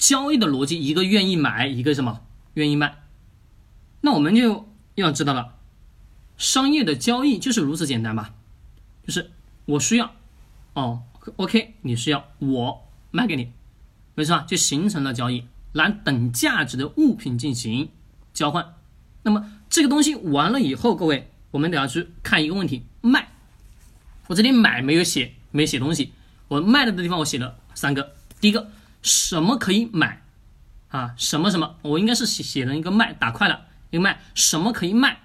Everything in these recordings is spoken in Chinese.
交易的逻辑，一个愿意买，一个什么愿意卖。那我们就要知道了，商业的交易就是如此简单吧？就是我需要，哦，OK，你需要，我卖给你，没错？就形成了交易，拿等价值的物品进行交换。那么这个东西完了以后，各位，我们得要去看一个问题：卖。我这里买没有写，没写东西。我卖了的地方我写了三个。第一个，什么可以买？啊，什么什么？我应该是写写了一个卖，打快了，一个卖，什么可以卖？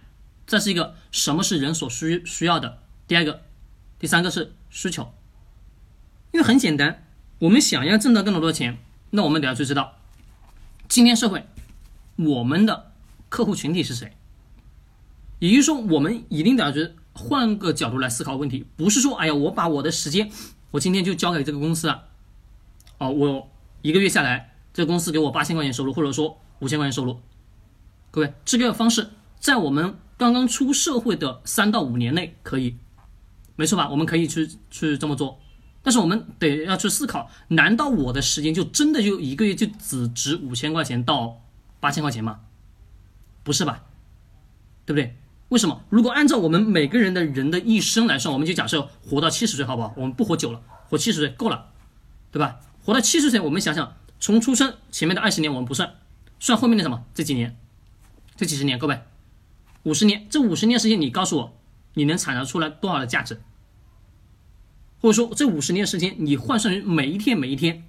这是一个什么是人所需需要的？第二个，第三个是需求。因为很简单，我们想要挣到更多的钱，那我们得要去知道，今天社会我们的客户群体是谁。也就是说，我们一定得要去换个角度来思考问题，不是说，哎呀，我把我的时间，我今天就交给这个公司了，哦，我一个月下来，这个公司给我八千块钱收入，或者说五千块钱收入。各位，这个方式在我们刚刚出社会的三到五年内可以，没错吧？我们可以去去这么做，但是我们得要去思考，难道我的时间就真的就一个月就只值五千块钱到八千块钱吗？不是吧？对不对？为什么？如果按照我们每个人的人的一生来算，我们就假设活到七十岁，好不好？我们不活久了，活七十岁够了，对吧？活到七十岁，我们想想，从出生前面的二十年我们不算，算后面的什么？这几年。这几十年，各位，五十年，这五十年时间，你告诉我，你能产生出来多少的价值？或者说，这五十年时间，你换算于每一天，每一天，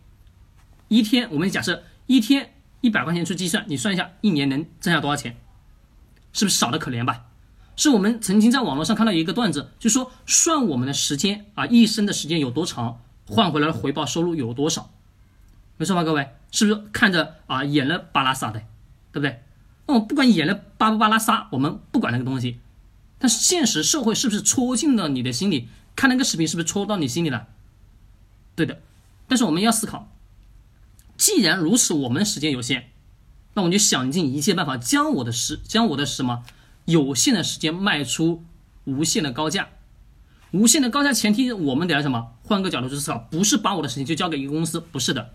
一天，我们假设一天一百块钱去计算，你算一下，一年能挣下多少钱？是不是少的可怜吧？是我们曾经在网络上看到一个段子，就说算我们的时间啊，一生的时间有多长，换回来的回报收入有多少？没错吧，各位，是不是看着啊，演了巴拉撒的，对不对？那我不管演了巴不巴拉撒，我们不管那个东西，但是现实社会是不是戳进了你的心里？看那个视频是不是戳到你心里了？对的。但是我们要思考，既然如此，我们时间有限，那我们就想尽一切办法将我的时将我的什么有限的时间卖出无限的高价。无限的高价前提，我们得要什么？换个角度去思考，不是把我的时间就交给一个公司，不是的。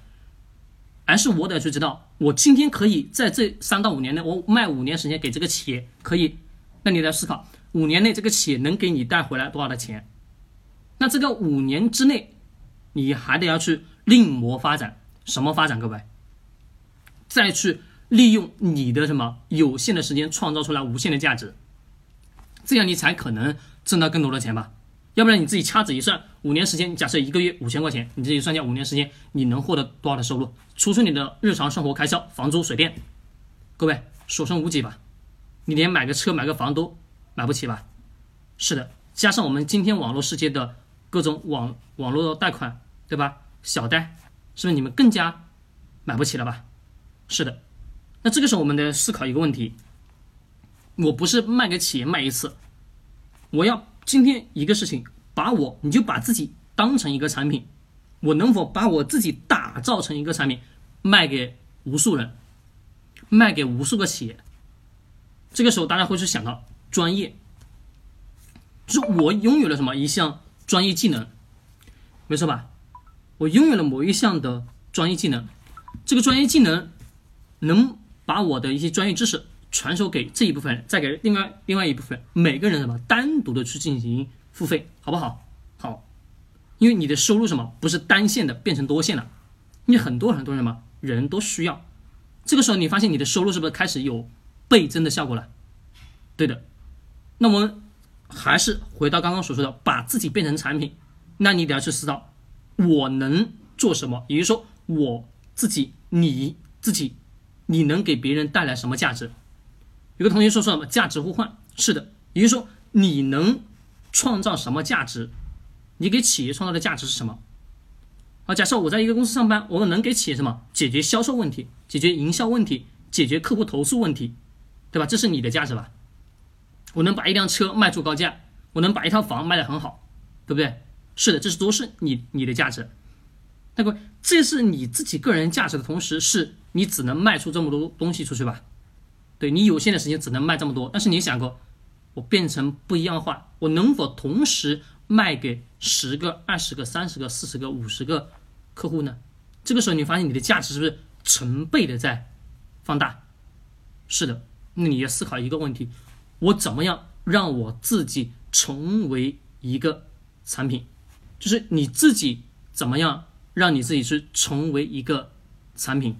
而是我得去知道，我今天可以在这三到五年内，我卖五年时间给这个企业，可以。那你来思考，五年内这个企业能给你带回来多少的钱？那这个五年之内，你还得要去另谋发展，什么发展？各位，再去利用你的什么有限的时间，创造出来无限的价值，这样你才可能挣到更多的钱吧。要不然你自己掐指一算，五年时间，假设一个月五千块钱，你自己算下五年时间你能获得多少的收入，除去你的日常生活开销，房租、水电，各位所剩无几吧？你连买个车、买个房都买不起吧？是的，加上我们今天网络世界的各种网网络贷款，对吧？小贷，是不是你们更加买不起了吧？是的，那这个时候我们得思考一个问题：我不是卖给企业卖一次，我要。今天一个事情，把我你就把自己当成一个产品，我能否把我自己打造成一个产品，卖给无数人，卖给无数个企业？这个时候大家会去想到专业，就是我拥有了什么一项专业技能，没错吧？我拥有了某一项的专业技能，这个专业技能能把我的一些专业知识。传授给这一部分人，再给另外另外一部分，每个人什么单独的去进行付费，好不好？好，因为你的收入什么不是单线的，变成多线了，你很多很多人嘛，人都需要，这个时候你发现你的收入是不是开始有倍增的效果了？对的，那我们还是回到刚刚所说的，把自己变成产品，那你得要去思考，我能做什么？也就是说，我自己你自己，你能给别人带来什么价值？有个同学说说什么价值互换？是的，也就是说你能创造什么价值？你给企业创造的价值是什么？好，假设我在一个公司上班，我能给企业什么？解决销售问题，解决营销问题，解决客户投诉问题，对吧？这是你的价值吧？我能把一辆车卖出高价，我能把一套房卖得很好，对不对？是的，这是都是你你的价值。那个这是你自己个人价值的同时，是你只能卖出这么多东西出去吧？对你有限的时间只能卖这么多但是你想过我变成不一样话我能否同时卖给十个二十个三十个四十个五十个客户呢？这个时候你发现你的价值是不是成倍的在放大？是的那你要思考一个问题我怎么样让我自己成为一个产品？就是你自己怎么样让你自己去成为一个产品